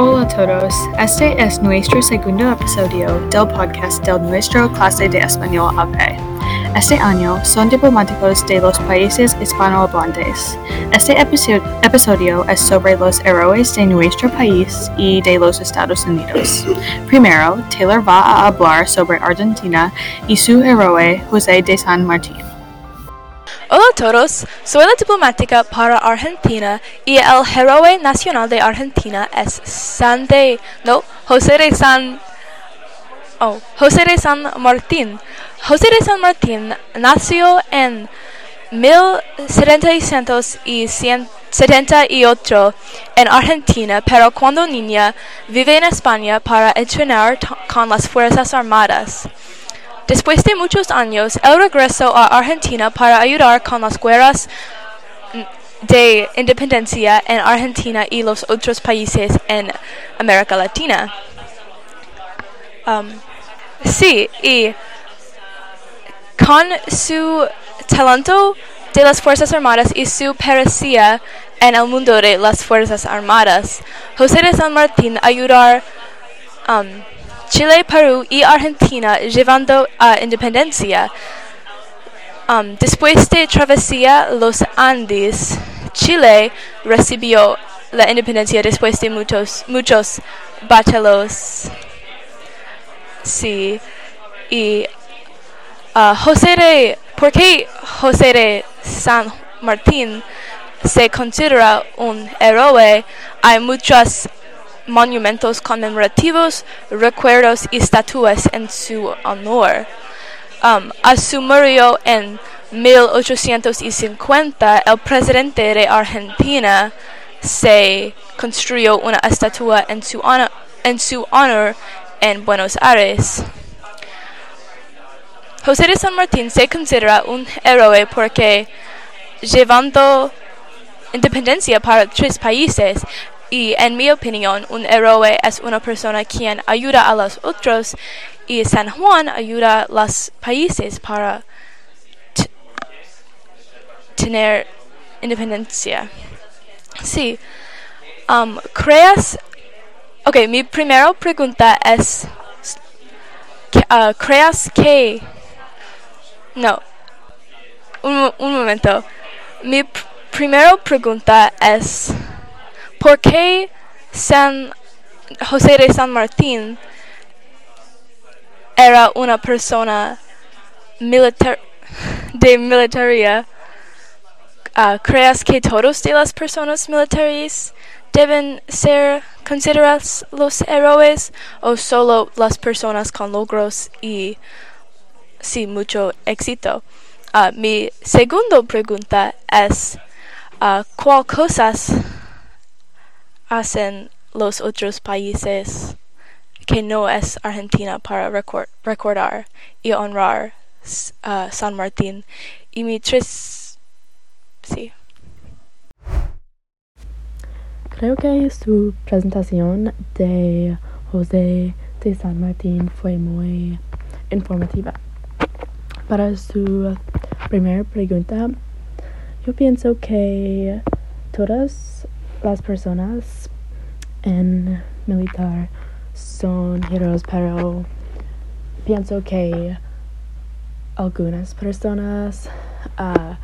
Hola a todos, este es nuestro segundo episodio del podcast del nuestro clase de español AP. Este año son diplomáticos de los países hispanohablantes. Este episodio es sobre los héroes de nuestro país y de los Estados Unidos. Primero, Taylor va a hablar sobre Argentina y su héroe José de San Martín. Hola a todos, soy la diplomática para Argentina y el héroe nacional de Argentina es San de, no, José de San, oh, José de San Martín. José de San Martín nació en 1778 en Argentina, pero cuando niña vive en España para entrenar con las Fuerzas Armadas. Después de muchos años, él regresó a Argentina para ayudar con las guerras de independencia en Argentina y los otros países en América Latina. Um, sí, y con su talento de las Fuerzas Armadas y su pericia en el mundo de las Fuerzas Armadas, José de San Martín ayudar um, Chile, Perú y Argentina llevando a independencia. Um, después de travesía los Andes, Chile recibió la independencia después de muchos, muchos batallos. Sí. Y uh, José de, ¿por qué José de San Martín se considera un héroe? Hay muchas monumentos conmemorativos, recuerdos y estatuas en su honor. Um, a su murió en 1850, el presidente de Argentina se construyó una estatua en su honor en, su honor en Buenos Aires. José de San Martín se considera un héroe porque llevando independencia para tres países, y en mi opinión, un héroe es una persona quien ayuda a los otros y San Juan ayuda a los países para tener independencia. Sí. Um, ¿Creas? Ok, mi primera pregunta es, uh, ¿creas que... No. Un, un momento. Mi pr primera pregunta es... ¿Por qué San José de San Martín era una persona militar de militaria? Uh, ¿Crees que todos de las personas militares deben ser consideradas los héroes o solo las personas con logros y sí mucho éxito? Uh, mi segunda pregunta es uh, ¿cuál cosas hacen los otros países que no es Argentina para recordar y honrar uh, San Martín. Y mi tres... Sí. Creo que su presentación de José de San Martín fue muy informativa. Para su primera pregunta, yo pienso que todas las personas en militar son héroes, pero pienso que algunas personas uh,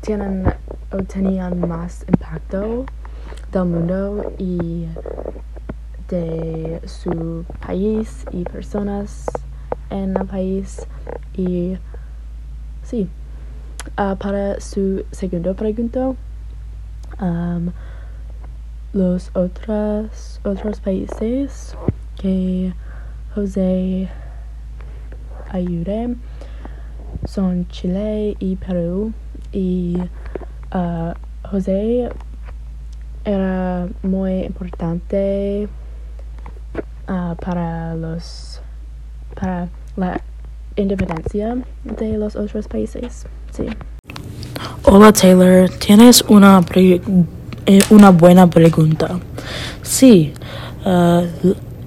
tienen o tenían más impacto del mundo y de su país y personas en el país y sí. Uh, para su segundo pregunta los otros, otros países que José ayude son Chile y Perú. Y uh, José era muy importante uh, para los para la independencia de los otros países. Sí. Hola Taylor, ¿tienes una eh, una buena pregunta. Sí, uh,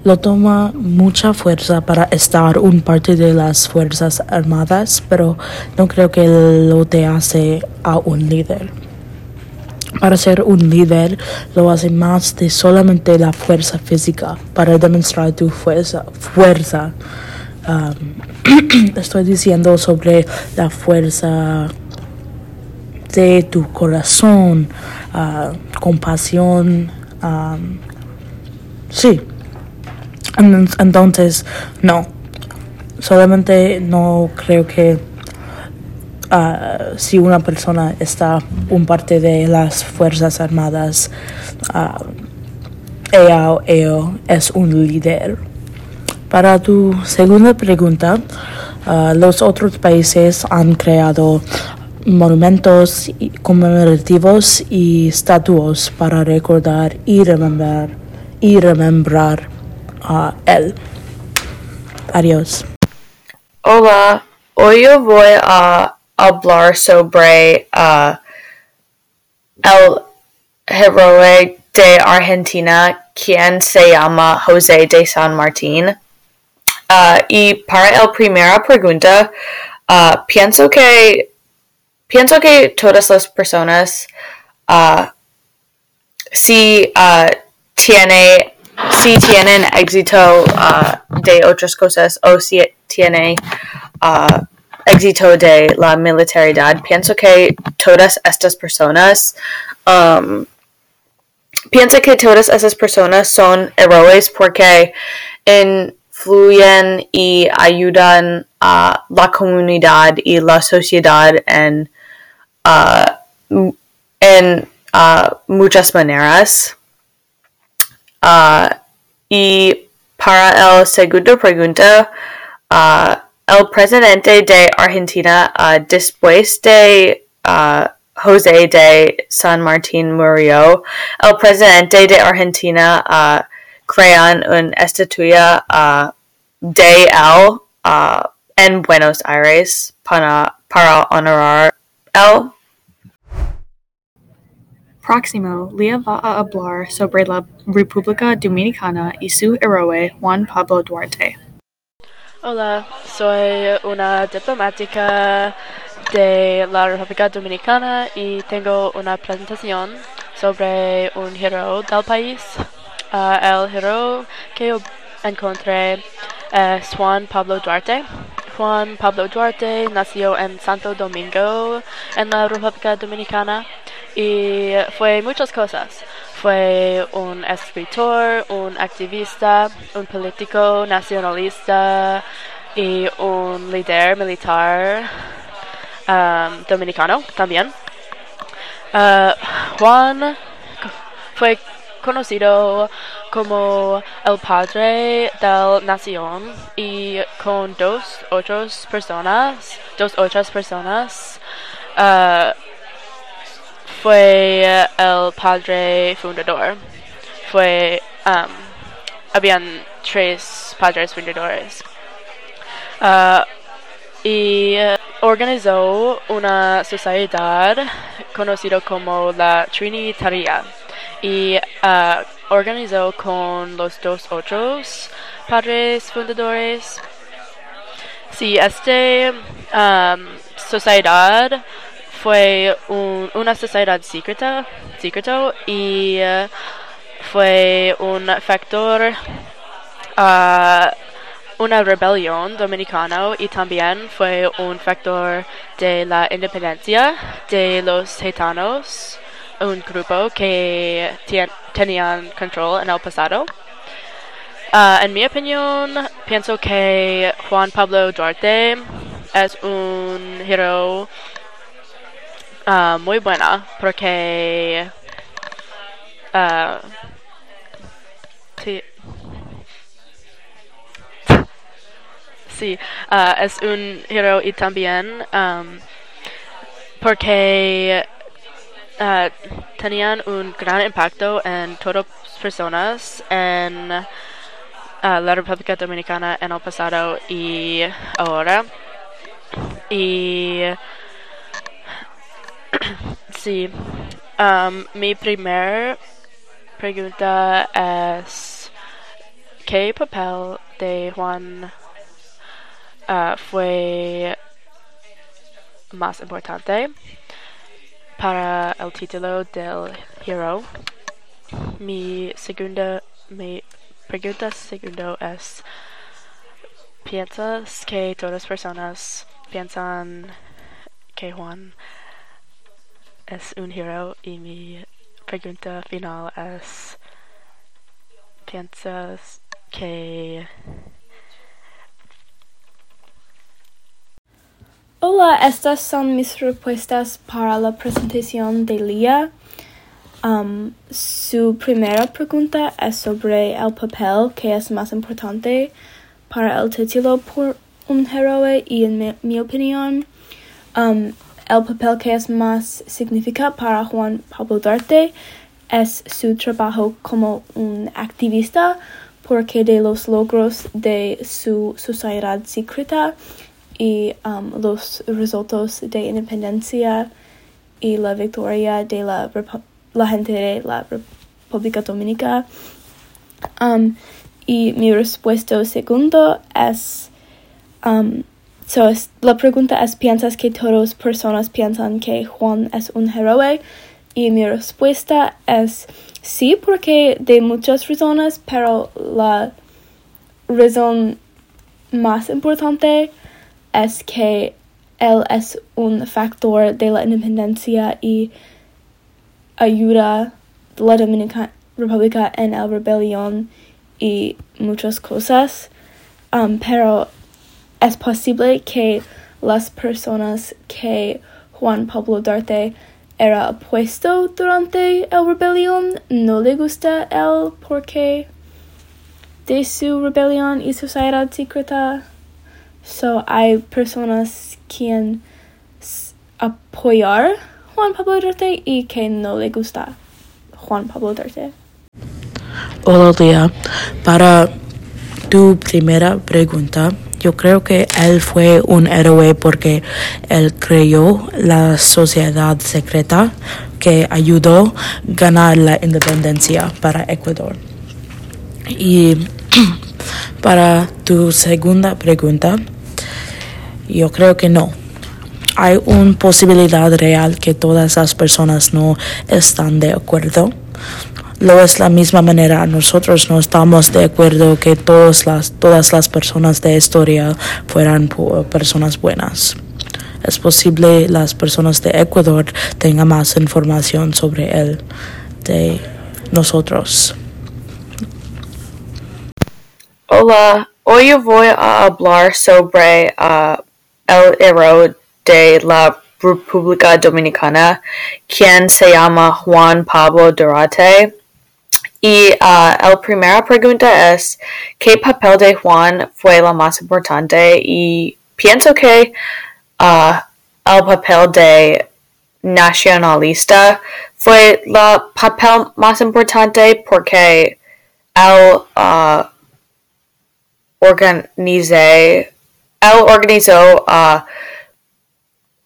lo toma mucha fuerza para estar un parte de las Fuerzas Armadas, pero no creo que lo te hace a un líder. Para ser un líder lo hace más de solamente la fuerza física, para demostrar tu fuerza. fuerza. Um, estoy diciendo sobre la fuerza de tu corazón, uh, compasión. Um, sí. Entonces, no. Solamente no creo que uh, si una persona está un parte de las Fuerzas Armadas, ella o ello es un líder. Para tu segunda pregunta, los otros países han creado monumentos conmemorativos y estatuas para recordar y remembrar y remembrar a él. Adiós. Hola, hoy voy a hablar sobre uh, el héroe de Argentina quien se llama José de San Martín. Uh, y para la primera pregunta, uh, pienso que pienso que todas las personas si tiene si tienen éxito de otras cosas o si tiene éxito de la militaridad, pienso que todas estas personas, um, pienso que todas esas personas son héroes porque influyen y ayudan a la comunidad y la sociedad en, uh, en uh, muchas maneras. Uh, y para el segundo pregunta, uh, el presidente de Argentina, uh, después de uh, José de San Martín murió, el presidente de Argentina crean una estatua de él en Buenos Aires para, para honorar él. Próximo, Lea va a hablar sobre la República Dominicana y su héroe Juan Pablo Duarte. Hola, soy una diplomática de la República Dominicana y tengo una presentación sobre un héroe del país. Uh, el héroe que encontré es Juan Pablo Duarte. Juan Pablo Duarte nació en Santo Domingo, en la República Dominicana, y fue muchas cosas. Fue un escritor, un activista, un político nacionalista y un líder militar um, dominicano también. Uh, Juan fue conocido como el padre de la nación y con dos otras personas, dos otras personas, uh, fue el padre fundador. Fue, um, habían tres padres fundadores. Uh, y organizó una sociedad conocida como la Trinitaria y uh, organizó con los dos otros padres fundadores. Sí, esta um, sociedad fue un, una sociedad secreta, y uh, fue un factor uh, una rebelión dominicana y también fue un factor de la independencia de los gitanos, un grupo que tenían control en el pasado. Uh, en mi opinión, pienso que Juan Pablo Duarte es un héroe uh, muy buena porque uh, sí, sí uh, es un héroe y también um, porque tenían un gran impacto en todas personas en la República Dominicana en el pasado y ahora. Y sí. Um, mi primer pregunta es ¿qué papel de Juan uh, fue más importante? para el título del hero, mi segunda, mi pregunta segundo es, ¿piensas que todas las personas piensan que Juan es un hero? Y mi pregunta final es, ¿piensas que... Hola, estas son mis respuestas para la presentación de Lía. Um, su primera pregunta es sobre el papel que es más importante para el título por un héroe y en mi, mi opinión, um, el papel que es más significa para Juan Pablo Duarte es su trabajo como un activista porque de los logros de su sociedad secreta y um, los resultados de independencia y la victoria de la, la gente de la República Dominicana. Um, y mi respuesta segundo es, um, so la pregunta es, ¿piensas que todas personas piensan que Juan es un héroe? Y mi respuesta es sí, porque de muchas razones, pero la razón más importante es que él es un factor de la independencia y ayuda a la Dominicana República en la rebelión y muchas cosas, um, pero es posible que las personas que Juan Pablo Duarte era opuesto durante la rebelión no le gusta él porque de su rebelión y sociedad secreta. So hay personas quien apoyar Juan Pablo Duarte y que no le gusta Juan Pablo Duarte. Hola Lía, para tu primera pregunta, yo creo que él fue un héroe porque él creó la sociedad secreta que ayudó a ganar la independencia para Ecuador. Y para tu segunda pregunta, yo creo que no. Hay una posibilidad real que todas las personas no están de acuerdo. Lo es la misma manera, nosotros no estamos de acuerdo que todas las, todas las personas de historia fueran personas buenas. Es posible las personas de Ecuador tengan más información sobre él de nosotros. Hola, hoy voy a hablar sobre uh, el héroe de la República Dominicana, quien se llama Juan Pablo Duarte. Y uh, la primera pregunta es, ¿qué papel de Juan fue la más importante? Y pienso que uh, el papel de nacionalista fue el papel más importante porque él uh, él organizó uh,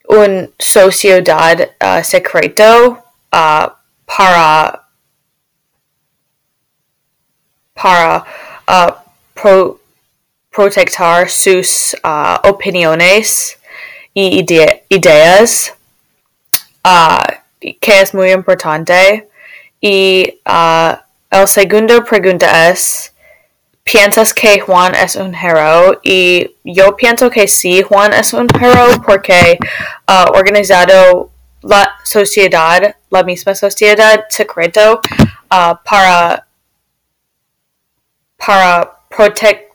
un sociedad secreto uh, para para uh, pro, proteger sus uh, opiniones y ide ideas. Uh, que es muy importante. Y uh, el segundo pregunta es piensas que Juan es un héroe y yo pienso que sí, Juan es un héroe porque ha organizado la sociedad, la misma sociedad secreto uh, para, para proteger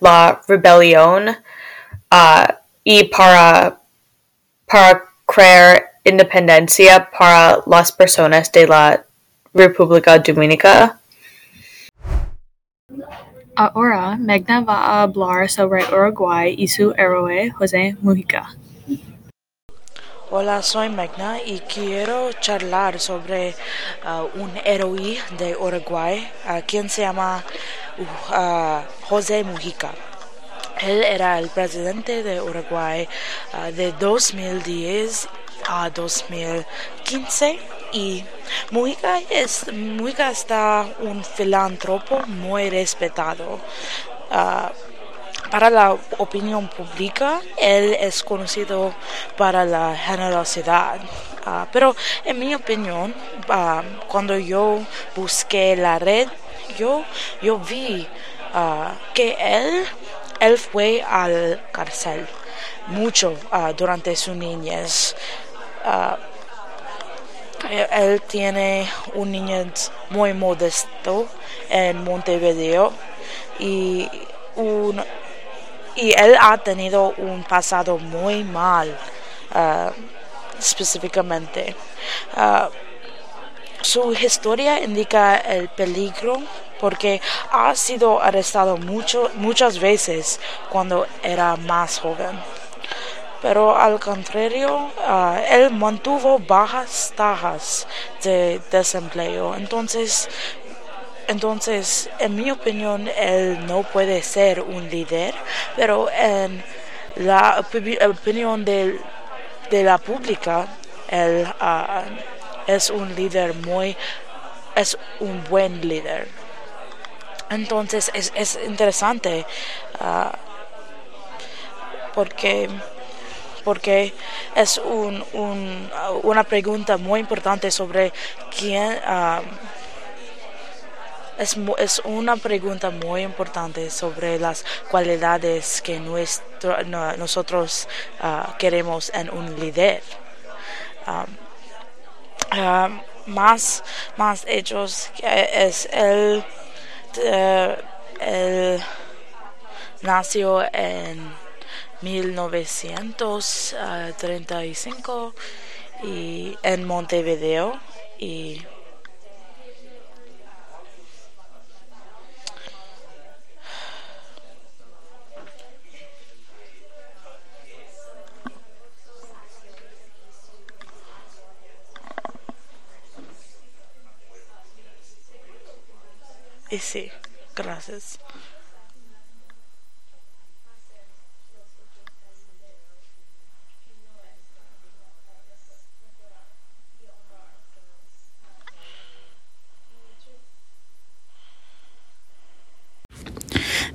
la rebelión uh, y para, crear independencia para las personas de la República Dominicana. Ahora Megna va a hablar sobre Uruguay y su héroe José Mujica. Hola, soy Megna y quiero charlar sobre uh, un héroe de Uruguay, uh, quien se llama uh, José Mujica. Él era el presidente de Uruguay de 2010 a 2015 y Mujica, es, Mujica está un filántropo muy respetado. Uh, para la opinión pública, él es conocido para la generosidad. Ah, pero en mi opinión, ah, cuando yo busqué la red, yo, yo vi ah, que él, él fue al cárcel mucho durante su niñez. él tiene un niñez muy modesto en Montevideo y y él ha tenido un pasado muy mal específicamente. Ah, su historia indica el peligro porque ha sido arrestado mucho, muchas veces cuando era más joven. Pero al contrario, ah, él mantuvo bajas tasas de desempleo. Entonces, entonces, en mi opinión, él no puede ser un líder, pero en la opinión de la pública, él ah, es un líder muy, es un buen líder. Entonces es, es interesante uh, porque, porque es un, un, una pregunta muy importante sobre quién... Uh, es, es, una pregunta muy importante sobre las cualidades que nuestro, nosotros uh, queremos en un líder. Um, uh, más, más hechos es el, uh, el nació en 1935 y en Montevideo y Sí, gracias.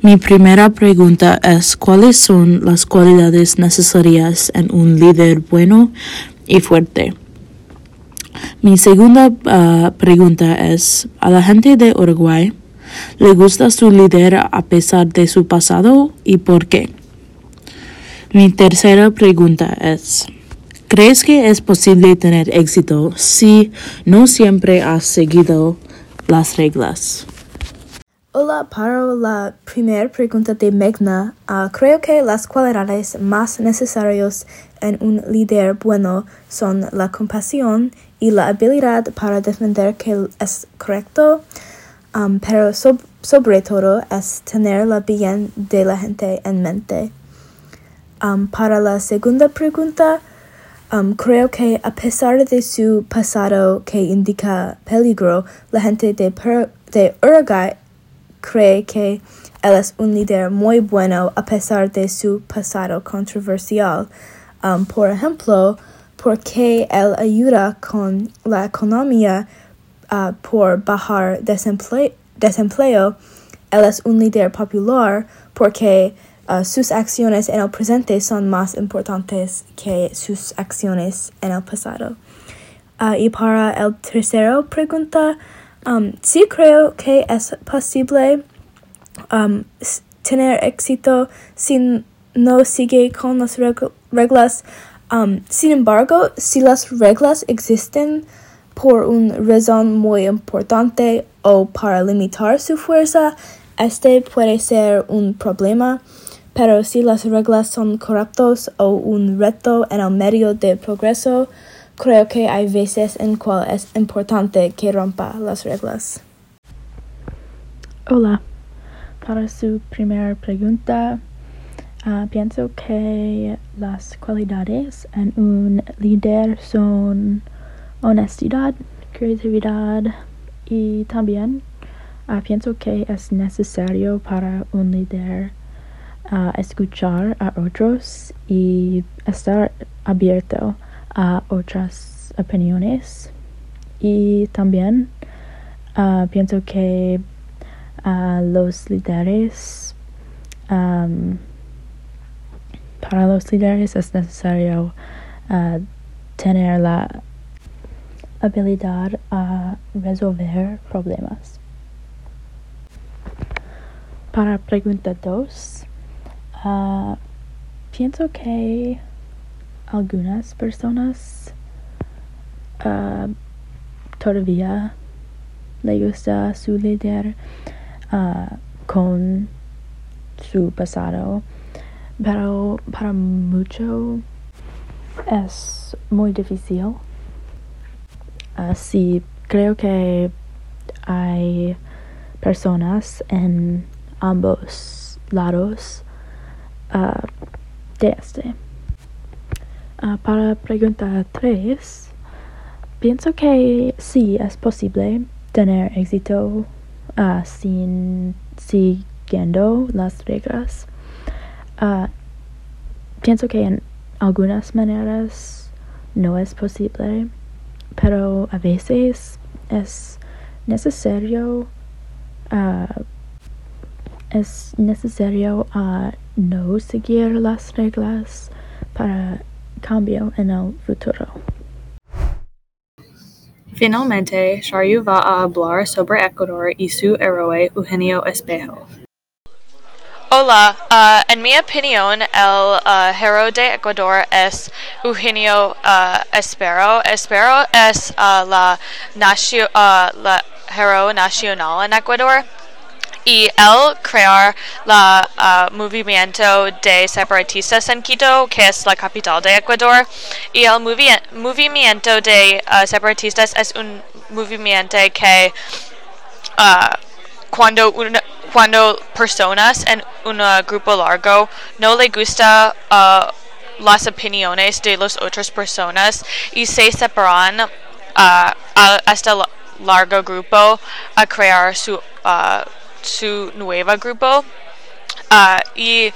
Mi primera pregunta es cuáles son las cualidades necesarias en un líder bueno y fuerte. Mi segunda uh, pregunta es, a la gente de Uruguay, ¿Le gusta su líder a pesar de su pasado y por qué? Mi tercera pregunta es, ¿crees que es posible tener éxito si no siempre has seguido las reglas? Hola, para la primera pregunta de Megna, uh, creo que las cualidades más necesarias en un líder bueno son la compasión y la habilidad para defender que es correcto, um, pero so sobre todo es tener la bien de la gente en mente. Um, para la segunda pregunta, um, creo que a pesar de su pasado que indica peligro, la gente de, de Uruguay cree que él es un líder muy bueno a pesar de su pasado controversial. Um, por ejemplo, porque él ayuda con la economía por bajar desempleo, desempleo, él es un líder popular porque uh, sus acciones en el presente son más importantes que sus acciones en el pasado. Uh, y para el tercero pregunta, um, sí creo que es posible um, tener éxito si no sigue con las reglas. Um, sin embargo, si las reglas existen, por una razón muy importante o para limitar su fuerza, este puede ser un problema, pero si las reglas son corruptos o un reto en el medio de progreso, creo que hay veces en cual es importante que rompa las reglas. Hola, para su primera pregunta, uh, pienso que las cualidades en un líder son honestidad, creatividad y también uh, pienso que es necesario para un líder escuchar a otros y estar abierto a otras opiniones. Y también uh, pienso que los líderes para los líderes es necesario tener la habilidad a resolver problemas. Para pregunta 2, ah, pienso que algunas personas ah, todavía le gusta su líder ah, con su pasado, pero para mucho es muy difícil. Así creo que hay personas en ambos lados ah, de este. Ah, para pregunta 3, pienso que sí es posible tener éxito ah, sin siguiendo las reglas. Ah, pienso que en algunas maneras no es posible, pero a veces es necesario ah, es necesario ah, no seguir las reglas para cambio en el futuro. Finalmente, Sharyu va a hablar sobre Ecuador y su héroe Eugenio Espejo. Hola, ah, en mi opinión, el ah, héroe de Ecuador es Eugenio ah, Espero. Espero es ah, la, nacio- ah, la héroe nacional en Ecuador. Y él crear la ah, movimiento de separatistas en Quito, que es la capital de Ecuador. Y el movi- movimiento de ah, separatistas es un movimiento que ah, cuando una, cuando personas en un grupo largo no le gusta ah, las opiniones de las otras personas y se separan ah, a este la- largo grupo a crear su ah, su nuevo grupo Ah, y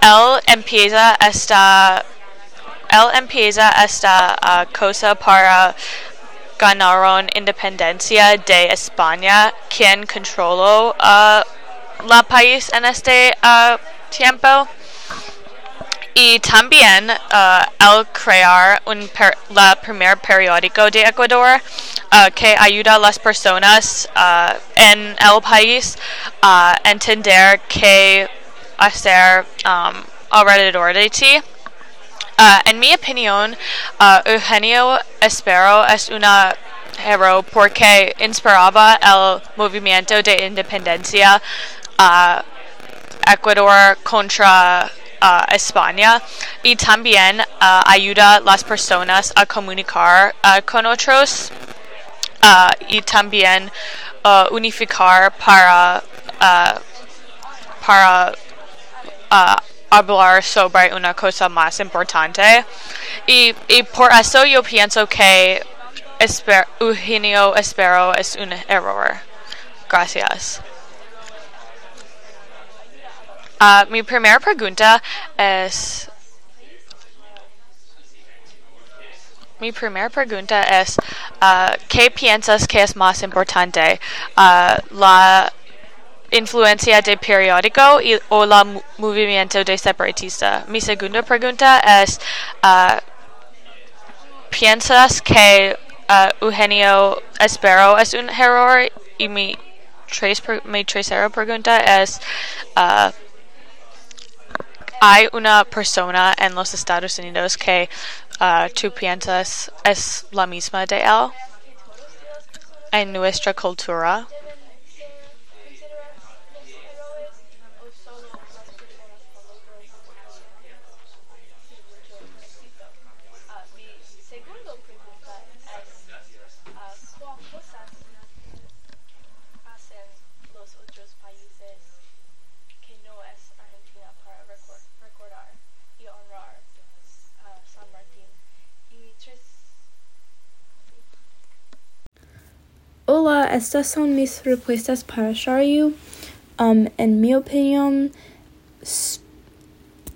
él empieza esta él empieza esta cosa para ganaron independencia de España, quien controló uh, la país en este uh, tiempo. Y también uh, el crear un per- la primer periódico de Ecuador uh, que ayuda a las personas uh, en el país a entender qué hacer um, alrededor de ti. Uh, en mi opinión, uh, Eugenio Espero es una héroe porque inspiraba el movimiento de independencia a Ecuador contra uh, España y también uh, ayuda a las personas a comunicar uh, con otros uh, y también uh, unificar para uh, para uh, hablar sobre una cosa más importante. Y, y por eso yo pienso que esper- Eugenio Espero es un error. Gracias. Ah, mi primera pregunta es... Mi primera pregunta es, ah, ¿qué piensas que es más importante? Ah, ¿La influencia de periódico o la movimiento de separatista? Mi segunda pregunta es, ah, ¿piensas que ah, Eugenio Espero es un error? Y mi, tercera pregunta es, ah, hay una persona en los Estados Unidos que tú piensas es la misma de él en nuestra cultura. hacen los otros países que no es Argentina para recor- recordar y honrar a San Martín. Y tres Hola, estas son mis respuestas para Sharyu. Um, en mi opinión,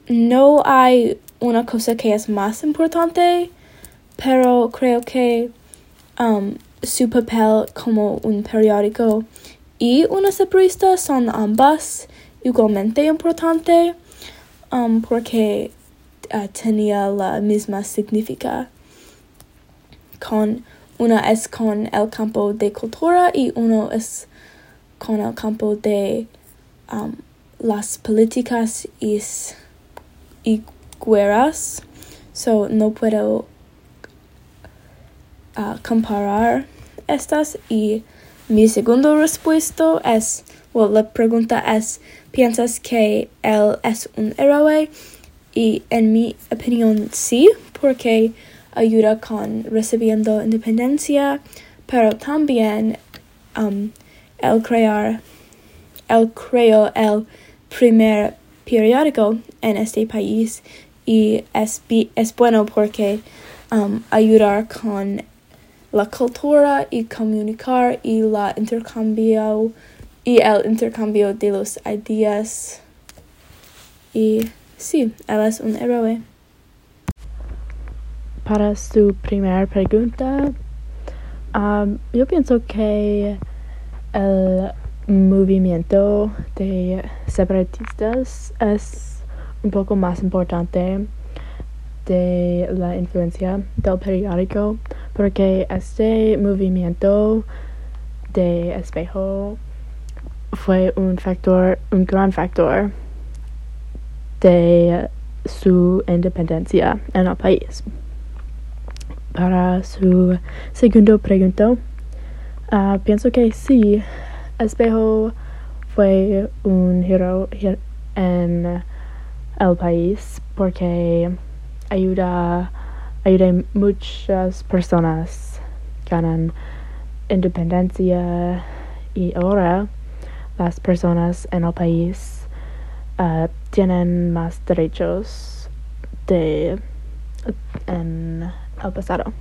no hay una cosa que es más importante, pero creo que um, su papel como un periódico y una separista son ambas igualmente importante um, porque uh, tenía la misma significa con una es con el campo de cultura y uno es con el campo de um, las políticas y, y guerras. So no puedo uh, comparar estas y mi segundo respuesta es, well, la pregunta es, ¿piensas que él es un héroe? Y en mi opinión sí, porque ayuda con recibiendo independencia, pero también um, el crear, el creó el primer periódico en este país y es, es bueno porque um, ayudar con la cultura y comunicar y la intercambio y el intercambio de los ideas y sí, él es un héroe. Para su primera pregunta, um, yo pienso que el movimiento de separatistas es un poco más importante de la influencia del periódico porque este movimiento de espejo fue un factor, un gran factor de su independencia en el país para su segundo pregunta, uh, pienso que sí, Espejo fue un héroe en el país porque ayuda, ayuda muchas personas. Ganan independencia y ahora las personas en el país uh, tienen más derechos de en el pasado.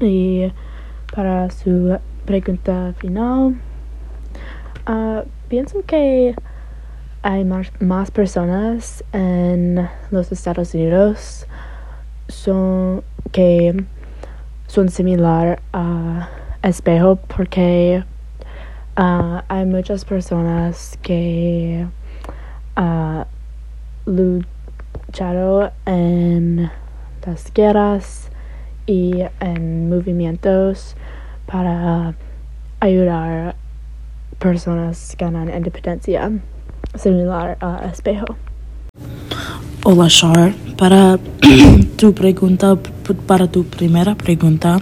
Y para su pregunta final, uh, pienso que hay más, personas en los Estados Unidos son, que son similar a espejo porque uh, hay muchas personas que uh, lucharon en las guerras y en movimientos para ayudar personas a ganar independencia similar a espejo. Hola Char, para tu pregunta, para tu primera pregunta,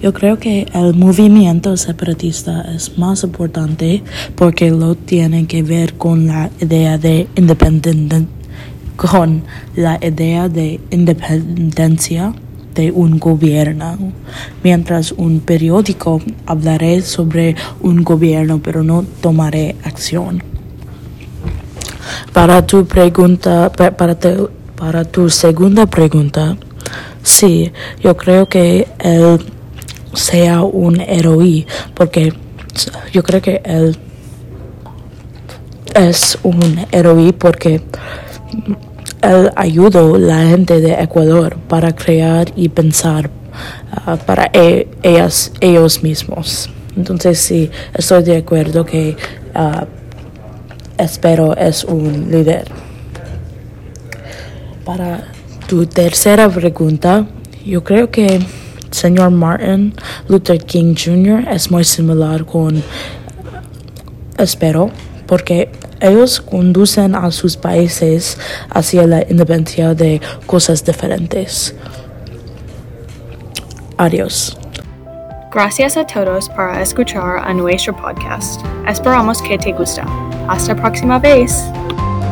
yo creo que el movimiento separatista es más importante porque lo tiene que ver con la idea de independencia con la idea de independencia de un gobierno, mientras un periódico hablaré sobre un gobierno pero no tomaré acción. Para tu pregunta, para tu, segunda pregunta, sí, yo creo que él sea un héroe porque yo creo que él es un héroe porque él ayudó a la gente de Ecuador para crear y pensar uh, para e ellas, ellos mismos. Entonces sí, estoy de acuerdo que uh, espero es un líder. Para tu tercera pregunta, yo creo que señor Martin Luther King Jr. es muy similar con espero porque ellos conducen a sus países hacia la independencia de cosas diferentes. Adiós. Gracias a todos por escuchar a nuestro podcast. Esperamos que te guste. Hasta próxima vez.